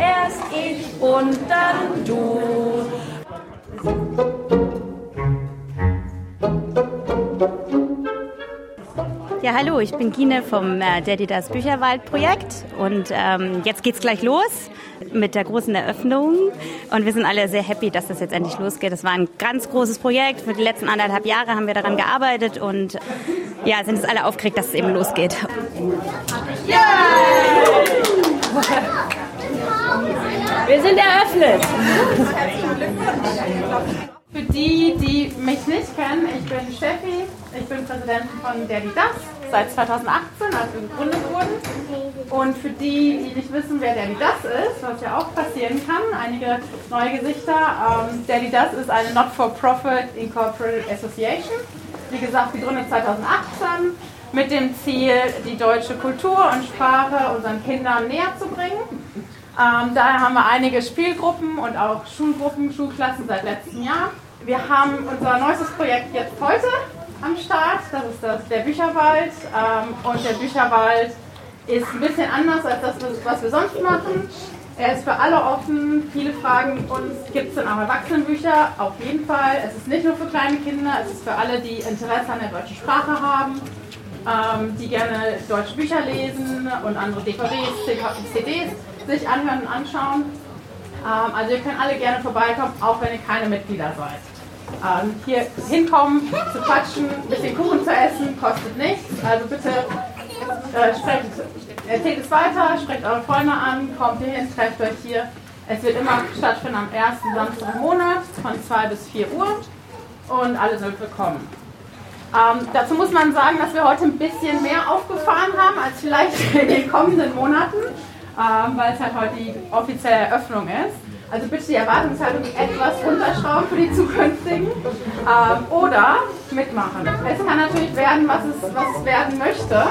erst ich und dann du. Ja, hallo, ich bin Gine vom äh, Daddy Das Bücherwald Projekt und ähm, jetzt geht's gleich los mit der großen Eröffnung und wir sind alle sehr happy, dass das jetzt endlich losgeht. Das war ein ganz großes Projekt. Für die letzten anderthalb Jahre haben wir daran gearbeitet und ja, sind jetzt alle aufgeregt, dass es eben losgeht. Wir sind eröffnet. Für die, die mich nicht kennen, ich bin Steffi, ich bin Präsidentin von Daddy Das seit 2018, als wir gegründet wurden. Und für die, die nicht wissen, wer Daddy Das ist, was ja auch passieren kann, einige neue Gesichter, ähm, Daddy Das ist eine Not-for-Profit Incorporated Association, wie gesagt, gegründet 2018 mit dem Ziel, die deutsche Kultur und Sprache unseren Kindern näher zu bringen. Ähm, daher haben wir einige Spielgruppen und auch Schulgruppen, Schulklassen seit letztem Jahr. Wir haben unser neuestes Projekt jetzt heute am Start. Das ist das, der Bücherwald. Ähm, und der Bücherwald ist ein bisschen anders als das, was wir sonst machen. Er ist für alle offen. Viele fragen uns, gibt es denn auch Erwachsenenbücher? Auf jeden Fall. Es ist nicht nur für kleine Kinder, es ist für alle, die Interesse an der deutschen Sprache haben, ähm, die gerne deutsche Bücher lesen und andere DVDs, CDs sich anhören und anschauen. Ähm, also ihr könnt alle gerne vorbeikommen, auch wenn ihr keine Mitglieder seid. Ähm, hier hinkommen, zu quatschen, ein bisschen Kuchen zu essen, kostet nichts. Also bitte äh, sprecht, erzählt es weiter, sprecht eure Freunde an, kommt hier hin, trefft euch hier. Es wird immer stattfinden am ersten Samstag im Monat von 2 bis 4 Uhr und alle sind willkommen. Ähm, dazu muss man sagen, dass wir heute ein bisschen mehr aufgefahren haben als vielleicht in den kommenden Monaten, ähm, weil es halt heute die offizielle Eröffnung ist. Also bitte die Erwartungshaltung etwas runterschrauben für die zukünftigen ähm, oder mitmachen. Es kann natürlich werden, was es, was es werden möchte.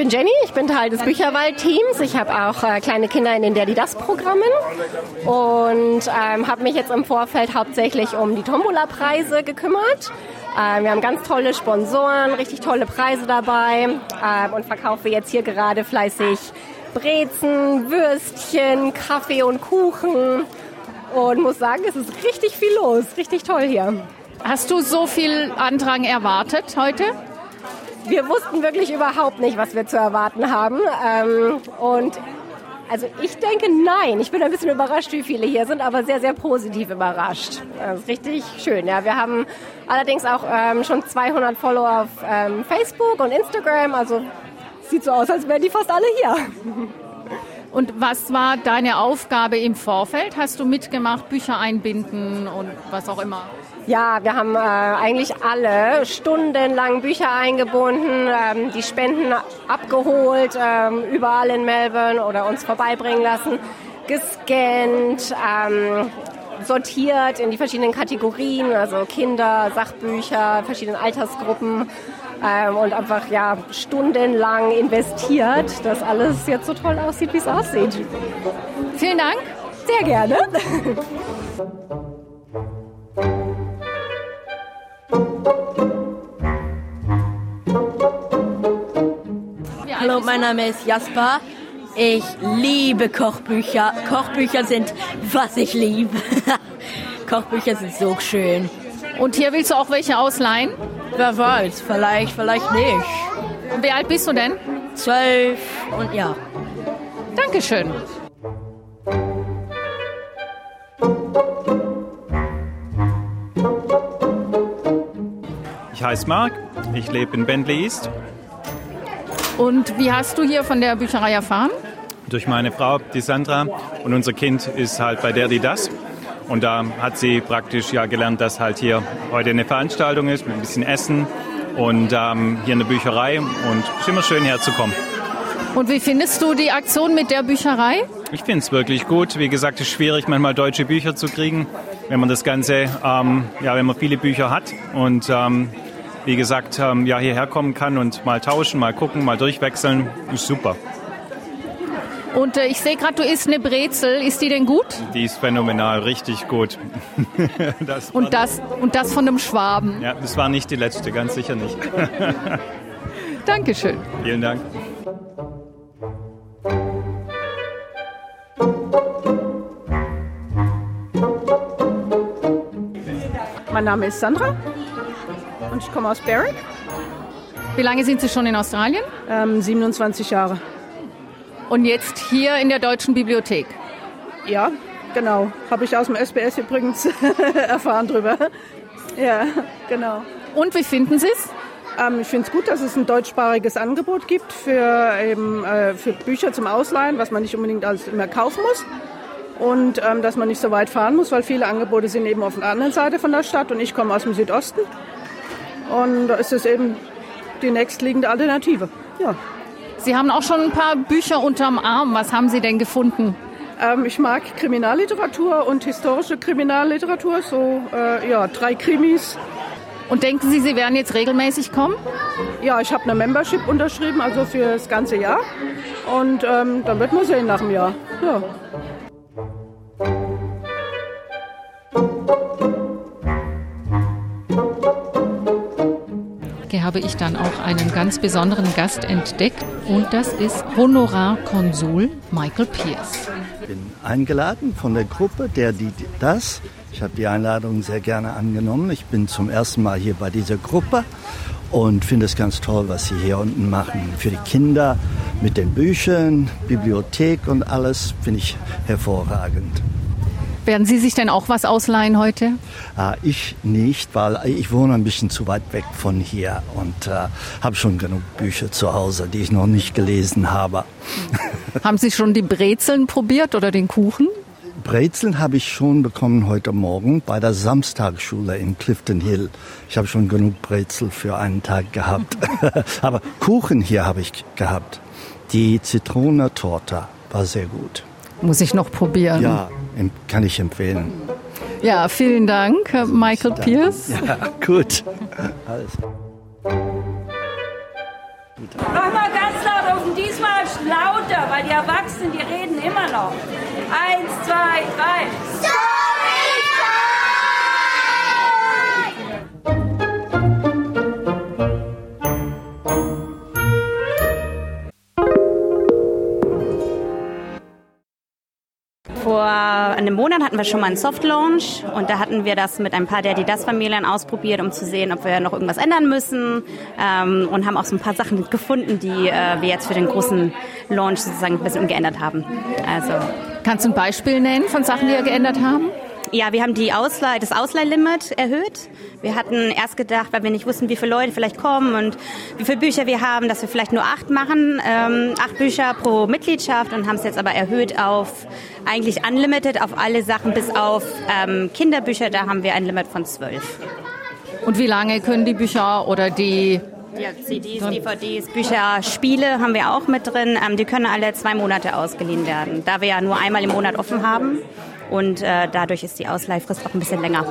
Bin Jenny, ich bin Teil des Bücherwald-Teams. Ich habe auch äh, kleine Kinder in den Daddy Das Programmen und ähm, habe mich jetzt im Vorfeld hauptsächlich um die Tombola-Preise gekümmert. Ähm, wir haben ganz tolle Sponsoren, richtig tolle Preise dabei ähm, und verkaufe jetzt hier gerade fleißig Brezen, Würstchen, Kaffee und Kuchen und muss sagen, es ist richtig viel los, richtig toll hier. Hast du so viel Andrang erwartet heute? Wir wussten wirklich überhaupt nicht, was wir zu erwarten haben. Ähm, und also ich denke nein. Ich bin ein bisschen überrascht, wie viele hier sind, aber sehr, sehr positiv überrascht. Das ist richtig schön. Ja, wir haben allerdings auch ähm, schon 200 Follower auf ähm, Facebook und Instagram. Also sieht so aus, als wären die fast alle hier. Und was war deine Aufgabe im Vorfeld? Hast du mitgemacht, Bücher einbinden und was auch immer? Ja, wir haben äh, eigentlich alle stundenlang Bücher eingebunden, ähm, die Spenden abgeholt, ähm, überall in Melbourne oder uns vorbeibringen lassen, gescannt, ähm, sortiert in die verschiedenen Kategorien, also Kinder, Sachbücher, verschiedene Altersgruppen ähm, und einfach ja stundenlang investiert, dass alles jetzt so toll aussieht, wie es aussieht. Vielen Dank. Sehr gerne. Hallo, mein Name ist Jasper. Ich liebe Kochbücher. Kochbücher sind, was ich liebe. Kochbücher sind so schön. Und hier willst du auch welche ausleihen? Wer weiß, vielleicht, vielleicht nicht. Und wie alt bist du denn? Zwölf und ja. Dankeschön. Ich heiße Marc, ich lebe in Bentley East. Und wie hast du hier von der Bücherei erfahren? Durch meine Frau, die Sandra, und unser Kind ist halt bei der, die das. Und da hat sie praktisch ja gelernt, dass halt hier heute eine Veranstaltung ist mit ein bisschen Essen und ähm, hier eine Bücherei. Und es ist immer schön herzukommen. Und wie findest du die Aktion mit der Bücherei? Ich finde es wirklich gut. Wie gesagt, es ist schwierig, manchmal deutsche Bücher zu kriegen, wenn man das Ganze, ähm, ja, wenn man viele Bücher hat. Und ähm, wie gesagt, ähm, ja, hierher kommen kann und mal tauschen, mal gucken, mal durchwechseln, ist super. Und äh, ich sehe gerade, du isst eine Brezel. Ist die denn gut? Die ist phänomenal, richtig gut. das und, das, und das von einem Schwaben? Ja, das war nicht die letzte, ganz sicher nicht. Dankeschön. Vielen Dank. Mein Name ist Sandra und ich komme aus Berwick. Wie lange sind Sie schon in Australien? Ähm, 27 Jahre. Und jetzt hier in der Deutschen Bibliothek? Ja, genau. Habe ich aus dem SBS übrigens erfahren drüber. Ja, genau. Und wie finden Sie es? Ähm, ich finde es gut, dass es ein deutschsprachiges Angebot gibt für, eben, äh, für Bücher zum Ausleihen, was man nicht unbedingt alles immer kaufen muss. Und ähm, dass man nicht so weit fahren muss, weil viele Angebote sind eben auf der anderen Seite von der Stadt und ich komme aus dem Südosten. Und da ist es eben die nächstliegende Alternative. Ja. Sie haben auch schon ein paar Bücher unterm Arm. Was haben Sie denn gefunden? Ähm, ich mag Kriminalliteratur und historische Kriminalliteratur, so äh, ja, drei Krimis. Und denken Sie, Sie werden jetzt regelmäßig kommen? Ja, ich habe eine Membership unterschrieben, also für das ganze Jahr. Und ähm, dann wird man sehen nach dem Jahr. Ja. Habe ich dann auch einen ganz besonderen Gast entdeckt und das ist Honorarkonsul Michael Pierce. Ich bin eingeladen von der Gruppe, der die das. Ich habe die Einladung sehr gerne angenommen. Ich bin zum ersten Mal hier bei dieser Gruppe und finde es ganz toll, was sie hier unten machen. Für die Kinder mit den Büchern, Bibliothek und alles finde ich hervorragend. Werden Sie sich denn auch was ausleihen heute? Äh, ich nicht, weil ich wohne ein bisschen zu weit weg von hier und äh, habe schon genug Bücher zu Hause, die ich noch nicht gelesen habe. Haben Sie schon die Brezeln probiert oder den Kuchen? Brezeln habe ich schon bekommen heute Morgen bei der Samstagsschule in Clifton Hill. Ich habe schon genug Brezel für einen Tag gehabt. Aber Kuchen hier habe ich gehabt. Die Zitronentorte war sehr gut. Muss ich noch probieren. Ja, kann ich empfehlen. Ja, vielen Dank, Michael Pierce. Ja, gut. Alles. Nochmal ganz laut rufen, diesmal lauter, weil die Erwachsenen, die reden immer noch. Eins, zwei, drei. Einem Monat hatten wir schon mal einen Soft Launch und da hatten wir das mit ein paar der das Familien ausprobiert, um zu sehen, ob wir noch irgendwas ändern müssen ähm, und haben auch so ein paar Sachen gefunden, die äh, wir jetzt für den großen Launch sozusagen ein bisschen umgeändert haben. Also Kannst du ein Beispiel nennen von Sachen, die wir geändert haben? Ja, wir haben die Ausleih, das Ausleihlimit erhöht. Wir hatten erst gedacht, weil wir nicht wussten, wie viele Leute vielleicht kommen und wie viele Bücher wir haben, dass wir vielleicht nur acht machen, ähm, acht Bücher pro Mitgliedschaft und haben es jetzt aber erhöht auf eigentlich unlimited auf alle Sachen bis auf ähm, Kinderbücher. Da haben wir ein Limit von zwölf. Und wie lange können die Bücher oder die ja, CDs, DVDs, Bücher, Spiele haben wir auch mit drin. Ähm, die können alle zwei Monate ausgeliehen werden, da wir ja nur einmal im Monat offen haben. Und äh, dadurch ist die Ausleihfrist auch ein bisschen länger.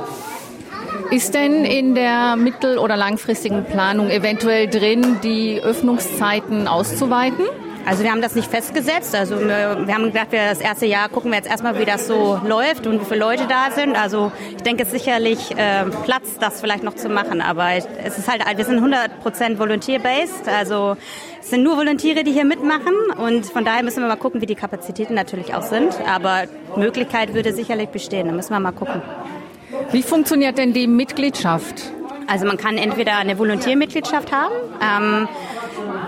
Ist denn in der mittel- oder langfristigen Planung eventuell drin, die Öffnungszeiten auszuweiten? Also wir haben das nicht festgesetzt. Also wir, wir haben gedacht, wir das erste Jahr gucken wir jetzt erstmal, wie das so läuft und wie viele Leute da sind. Also ich denke, es ist sicherlich äh, Platz, das vielleicht noch zu machen. Aber es ist halt, wir sind 100% volunteer-based. Also es sind nur Volontiere, die hier mitmachen. Und von daher müssen wir mal gucken, wie die Kapazitäten natürlich auch sind. Aber Möglichkeit würde sicherlich bestehen. Da müssen wir mal gucken. Wie funktioniert denn die Mitgliedschaft? Also man kann entweder eine Volontiermitgliedschaft haben. Ähm,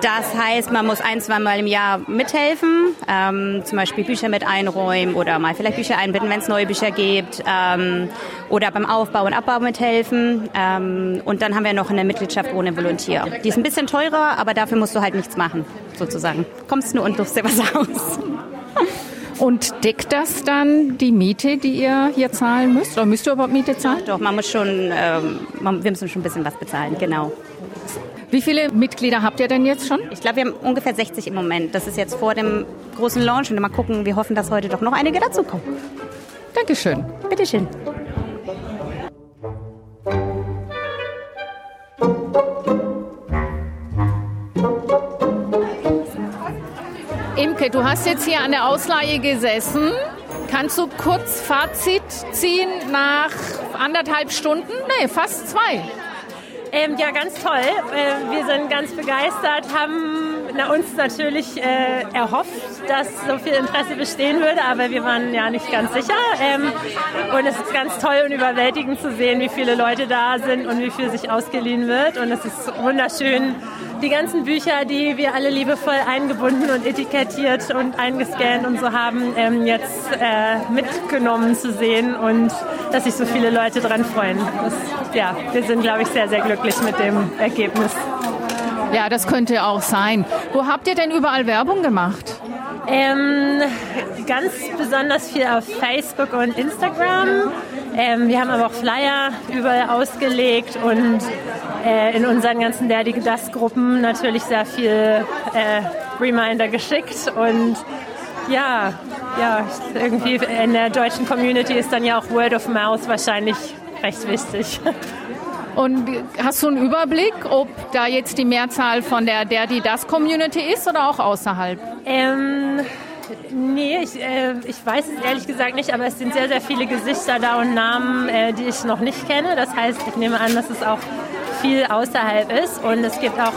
das heißt, man muss ein, zwei Mal im Jahr mithelfen, ähm, zum Beispiel Bücher mit einräumen oder mal vielleicht Bücher einbinden, wenn es neue Bücher gibt ähm, oder beim Aufbau und Abbau mithelfen. Ähm, und dann haben wir noch eine Mitgliedschaft ohne Volontier. Die ist ein bisschen teurer, aber dafür musst du halt nichts machen, sozusagen. Kommst nur und durfst dir was aus. Und deckt das dann die Miete, die ihr hier zahlen müsst? Oder müsst ihr überhaupt Miete zahlen? Doch, man muss schon, ähm, man, wir müssen schon ein bisschen was bezahlen, genau. Wie viele Mitglieder habt ihr denn jetzt schon? Ich glaube, wir haben ungefähr 60 im Moment. Das ist jetzt vor dem großen Launch und mal gucken, wir hoffen, dass heute doch noch einige dazukommen. Dankeschön. Bitteschön. Imke, du hast jetzt hier an der Ausleihe gesessen. Kannst du kurz Fazit ziehen nach anderthalb Stunden? Nee, fast zwei. Ähm, ja, ganz toll. Äh, wir sind ganz begeistert, haben na, uns natürlich äh, erhofft, dass so viel Interesse bestehen würde, aber wir waren ja nicht ganz sicher. Ähm, und es ist ganz toll und überwältigend zu sehen, wie viele Leute da sind und wie viel sich ausgeliehen wird. Und es ist wunderschön, die ganzen Bücher, die wir alle liebevoll eingebunden und etikettiert und eingescannt und so haben, ähm, jetzt äh, mitgenommen zu sehen und dass sich so viele Leute dran freuen. Das, ja, wir sind, glaube ich, sehr, sehr glücklich mit dem Ergebnis. Ja, das könnte auch sein. Wo habt ihr denn überall Werbung gemacht? Ähm, ganz besonders viel auf Facebook und Instagram. Ähm, wir haben aber auch Flyer überall ausgelegt und äh, in unseren ganzen Daddy Das Gruppen natürlich sehr viel äh, Reminder geschickt und ja, ja, irgendwie in der deutschen Community ist dann ja auch Word of Mouth wahrscheinlich recht wichtig. Und hast du einen Überblick, ob da jetzt die Mehrzahl von der der die das Community ist oder auch außerhalb? Ähm, nee, ich, äh, ich weiß es ehrlich gesagt nicht, aber es sind sehr, sehr viele Gesichter da und Namen, äh, die ich noch nicht kenne. Das heißt, ich nehme an, dass es auch viel außerhalb ist und es gibt auch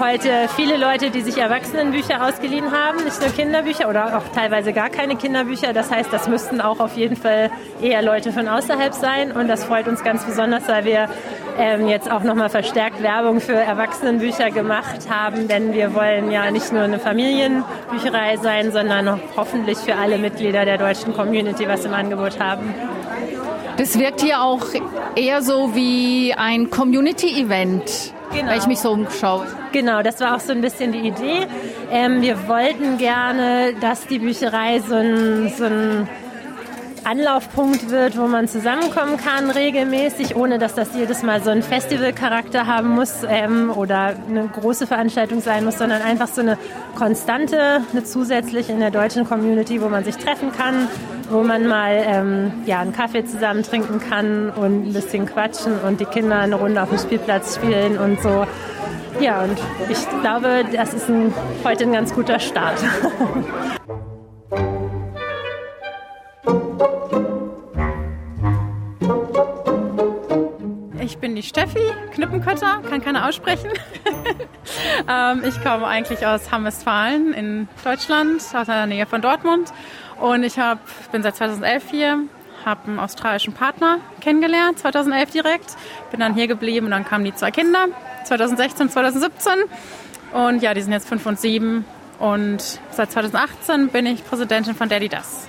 heute viele Leute, die sich Erwachsenenbücher ausgeliehen haben, nicht nur Kinderbücher oder auch teilweise gar keine Kinderbücher. Das heißt, das müssten auch auf jeden Fall eher Leute von außerhalb sein und das freut uns ganz besonders, weil wir ähm, jetzt auch nochmal verstärkt Werbung für Erwachsenenbücher gemacht haben, denn wir wollen ja nicht nur eine Familienbücherei sein, sondern hoffentlich für alle Mitglieder der deutschen Community was im Angebot haben. Das wirkt hier auch eher so wie ein Community-Event. Genau. Weil ich mich so umschaue. Genau, das war auch so ein bisschen die Idee. Ähm, wir wollten gerne, dass die Bücherei so ein, so ein Anlaufpunkt wird, wo man zusammenkommen kann regelmäßig, ohne dass das jedes Mal so einen Festivalcharakter haben muss ähm, oder eine große Veranstaltung sein muss, sondern einfach so eine konstante, eine zusätzliche in der deutschen Community, wo man sich treffen kann, wo man mal ähm, ja, einen Kaffee zusammen trinken kann und ein bisschen quatschen und die Kinder eine Runde auf dem Spielplatz spielen und so. Ja, und ich glaube, das ist ein, heute ein ganz guter Start. Ich bin die Steffi Knippenkötter, kann keiner aussprechen. ähm, ich komme eigentlich aus Hamm-Westfalen in Deutschland, aus der Nähe von Dortmund. Und ich hab, bin seit 2011 hier, habe einen australischen Partner kennengelernt, 2011 direkt. Bin dann hier geblieben und dann kamen die zwei Kinder, 2016, 2017. Und ja, die sind jetzt fünf und sieben. Und seit 2018 bin ich Präsidentin von Daddy Das.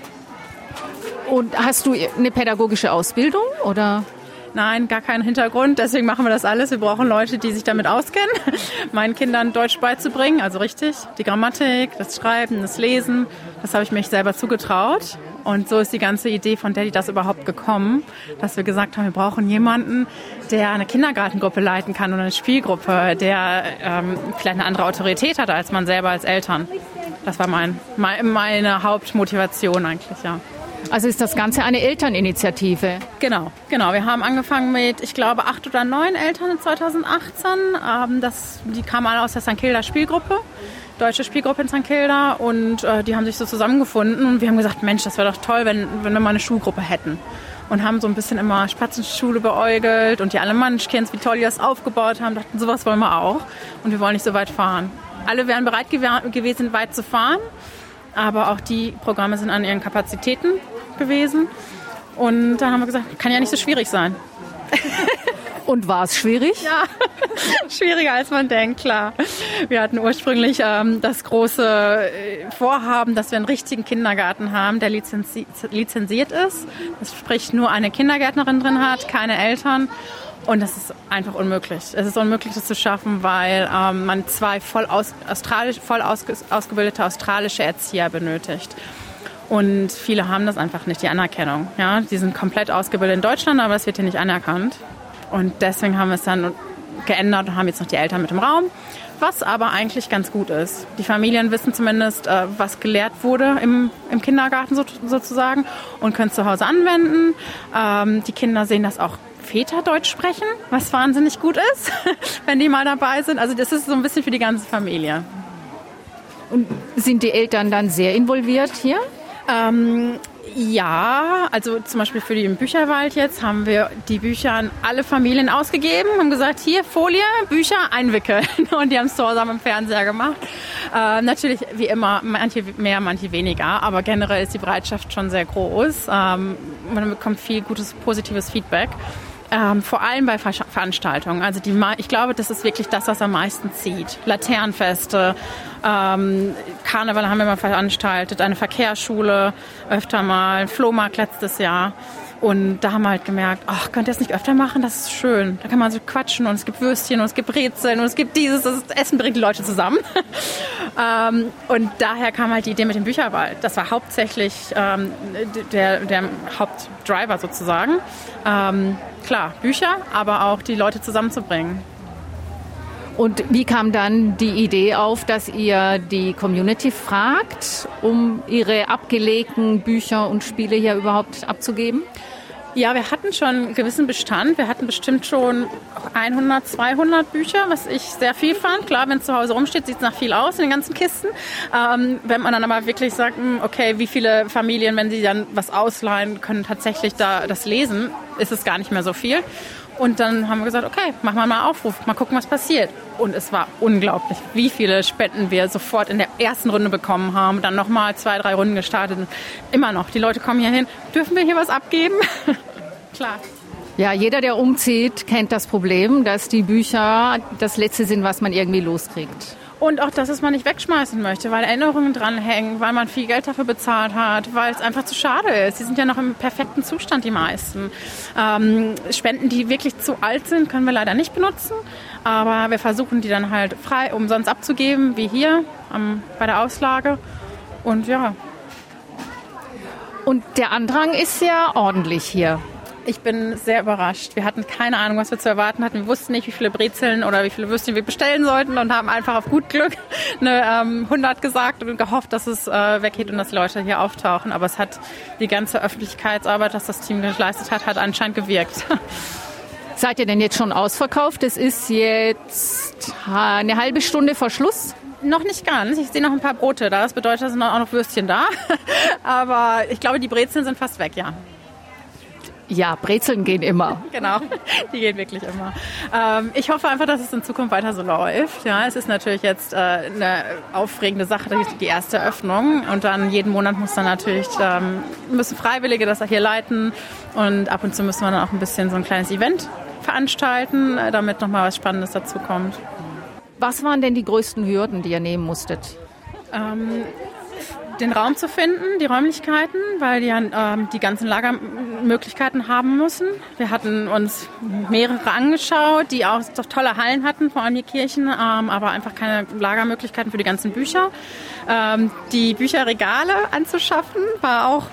Und hast du eine pädagogische Ausbildung oder? Nein, gar keinen Hintergrund. Deswegen machen wir das alles. Wir brauchen Leute, die sich damit auskennen, meinen Kindern Deutsch beizubringen. Also richtig, die Grammatik, das Schreiben, das Lesen. Das habe ich mich selber zugetraut. Und so ist die ganze Idee von Daddy das überhaupt gekommen, dass wir gesagt haben, wir brauchen jemanden, der eine Kindergartengruppe leiten kann oder eine Spielgruppe, der ähm, vielleicht eine andere Autorität hat als man selber als Eltern. Das war mein, meine Hauptmotivation eigentlich, ja. Also ist das Ganze eine Elterninitiative? Genau, genau. Wir haben angefangen mit, ich glaube, acht oder neun Eltern in 2018. Ähm, das, die kamen alle aus der St. Kilda Spielgruppe, deutsche Spielgruppe in St. Kilda und äh, die haben sich so zusammengefunden und wir haben gesagt, Mensch, das wäre doch toll, wenn, wenn wir mal eine Schulgruppe hätten. Und haben so ein bisschen immer Spatzenschule beäugelt und die alle Manschkins, wie toll die das aufgebaut haben, dachten, sowas wollen wir auch. Und wir wollen nicht so weit fahren. Alle wären bereit gewesen, weit zu fahren aber auch die Programme sind an ihren Kapazitäten gewesen. Und dann haben wir gesagt, kann ja nicht so schwierig sein. Und war es schwierig? Ja, schwieriger als man denkt, klar. Wir hatten ursprünglich ähm, das große äh, Vorhaben, dass wir einen richtigen Kindergarten haben, der lizenzi lizenziert ist. Das sprich nur eine Kindergärtnerin drin hat, keine Eltern. Und das ist einfach unmöglich. Es ist unmöglich, das zu schaffen, weil ähm, man zwei voll, aus, australisch, voll ausge, ausgebildete australische Erzieher benötigt. Und viele haben das einfach nicht, die Anerkennung. Ja, die sind komplett ausgebildet in Deutschland, aber es wird hier nicht anerkannt. Und deswegen haben wir es dann geändert und haben jetzt noch die Eltern mit im Raum. Was aber eigentlich ganz gut ist. Die Familien wissen zumindest, äh, was gelehrt wurde im, im Kindergarten sozusagen und können es zu Hause anwenden. Ähm, die Kinder sehen das auch Väter Deutsch sprechen, was wahnsinnig gut ist, wenn die mal dabei sind. Also das ist so ein bisschen für die ganze Familie. Und sind die Eltern dann sehr involviert hier? Ähm, ja, also zum Beispiel für den Bücherwald jetzt haben wir die Bücher an alle Familien ausgegeben und gesagt, hier Folie, Bücher einwickeln. Und die haben es zu Hause am Fernseher gemacht. Äh, natürlich wie immer, manche mehr, manche weniger, aber generell ist die Bereitschaft schon sehr groß. Ähm, man bekommt viel gutes, positives Feedback. Ähm, vor allem bei Ver Veranstaltungen. Also die, ich glaube, das ist wirklich das, was am meisten zieht. Laternenfeste, ähm, Karneval haben wir mal veranstaltet, eine Verkehrsschule öfter mal, Flohmarkt letztes Jahr. Und da haben wir halt gemerkt, ach, könnt ihr das nicht öfter machen? Das ist schön. Da kann man so quatschen und es gibt Würstchen und es gibt Brezeln und es gibt dieses, das Essen bringt die Leute zusammen. ähm, und daher kam halt die Idee mit dem Bücherwald. Das war hauptsächlich ähm, der, der Hauptdriver sozusagen. Ähm, klar, Bücher, aber auch die Leute zusammenzubringen. Und wie kam dann die Idee auf, dass ihr die Community fragt, um ihre abgelegten Bücher und Spiele hier überhaupt abzugeben? Ja, wir hatten schon einen gewissen Bestand. Wir hatten bestimmt schon 100, 200 Bücher, was ich sehr viel fand. Klar, wenn es zu Hause rumsteht, sieht es nach viel aus in den ganzen Kisten. Ähm, wenn man dann aber wirklich sagt, hm, okay, wie viele Familien, wenn sie dann was ausleihen, können tatsächlich da das lesen, ist es gar nicht mehr so viel. Und dann haben wir gesagt, okay, machen wir mal Aufruf, mal gucken, was passiert. Und es war unglaublich, wie viele Spenden wir sofort in der ersten Runde bekommen haben. Dann nochmal zwei, drei Runden gestartet. Immer noch, die Leute kommen hier hin. Dürfen wir hier was abgeben? Klar. Ja, jeder, der umzieht, kennt das Problem, dass die Bücher das Letzte sind, was man irgendwie loskriegt. Und auch, dass es man nicht wegschmeißen möchte, weil Erinnerungen dranhängen, weil man viel Geld dafür bezahlt hat, weil es einfach zu schade ist. Sie sind ja noch im perfekten Zustand, die meisten. Ähm, Spenden, die wirklich zu alt sind, können wir leider nicht benutzen. Aber wir versuchen, die dann halt frei umsonst abzugeben, wie hier ähm, bei der Auslage. Und ja. Und der Andrang ist ja ordentlich hier. Ich bin sehr überrascht. Wir hatten keine Ahnung, was wir zu erwarten hatten. Wir wussten nicht, wie viele Brezeln oder wie viele Würstchen wir bestellen sollten und haben einfach auf gut Glück eine ähm, 100 gesagt und gehofft, dass es äh, weggeht und dass die Leute hier auftauchen. Aber es hat die ganze Öffentlichkeitsarbeit, das das Team geleistet hat, hat anscheinend gewirkt. Seid ihr denn jetzt schon ausverkauft? Es ist jetzt eine halbe Stunde vor Schluss. Noch nicht ganz. Ich sehe noch ein paar Brote da. Das bedeutet, es sind auch noch Würstchen da. Aber ich glaube, die Brezeln sind fast weg, ja. Ja, Brezeln gehen immer. genau, die gehen wirklich immer. Ähm, ich hoffe einfach, dass es in Zukunft weiter so läuft. Ja, es ist natürlich jetzt äh, eine aufregende Sache, die erste Öffnung. Und dann jeden Monat muss dann natürlich, ähm, müssen Freiwillige das hier leiten. Und ab und zu müssen wir dann auch ein bisschen so ein kleines Event veranstalten, äh, damit nochmal was Spannendes dazu kommt. Was waren denn die größten Hürden, die ihr nehmen musstet? Ähm, den Raum zu finden, die Räumlichkeiten, weil die ähm, die ganzen Lagermöglichkeiten haben müssen. Wir hatten uns mehrere angeschaut, die auch tolle Hallen hatten, vor allem die Kirchen, ähm, aber einfach keine Lagermöglichkeiten für die ganzen Bücher. Ähm, die Bücherregale anzuschaffen war auch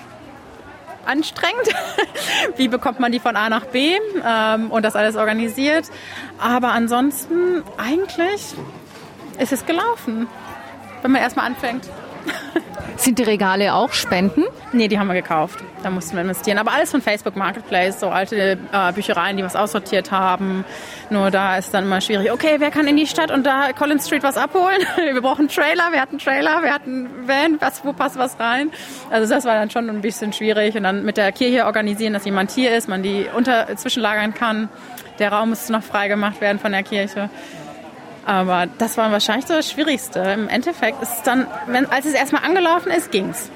anstrengend. Wie bekommt man die von A nach B ähm, und das alles organisiert? Aber ansonsten eigentlich ist es gelaufen, wenn man erstmal anfängt. Sind die Regale auch Spenden? Nee, die haben wir gekauft. Da mussten wir investieren. Aber alles von Facebook Marketplace, so alte äh, Büchereien, die was aussortiert haben. Nur da ist dann immer schwierig. Okay, wer kann in die Stadt und da Collins Street was abholen? wir brauchen einen Trailer, wir hatten einen Trailer, wir hatten einen Van, was, wo passt was rein? Also das war dann schon ein bisschen schwierig. Und dann mit der Kirche organisieren, dass jemand hier ist, man die unter zwischenlagern kann. Der Raum müsste noch freigemacht werden von der Kirche. Aber das war wahrscheinlich so das Schwierigste. Im Endeffekt ist es dann, wenn, als es erstmal angelaufen ist, ging's.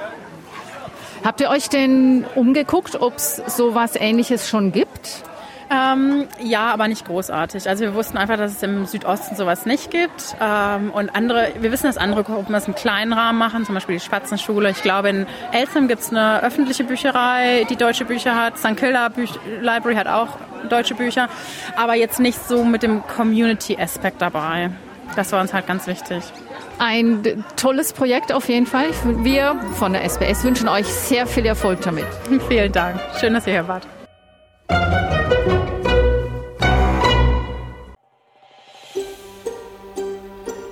Habt ihr euch denn umgeguckt, ob es sowas Ähnliches schon gibt? Ähm, ja, aber nicht großartig. Also wir wussten einfach, dass es im Südosten sowas nicht gibt. Ähm, und andere, wir wissen, dass andere Gruppen das im kleinen Rahmen machen, zum Beispiel die Spatzenschule. Ich glaube, in Eltham gibt es eine öffentliche Bücherei, die deutsche Bücher hat. St. Kilda Büch Library hat auch deutsche Bücher. Aber jetzt nicht so mit dem Community-Aspekt dabei. Das war uns halt ganz wichtig. ein tolles Projekt auf jeden Fall. Wir von der SBS wünschen euch sehr viel Erfolg damit. Vielen Dank. Schön, dass ihr hier wart.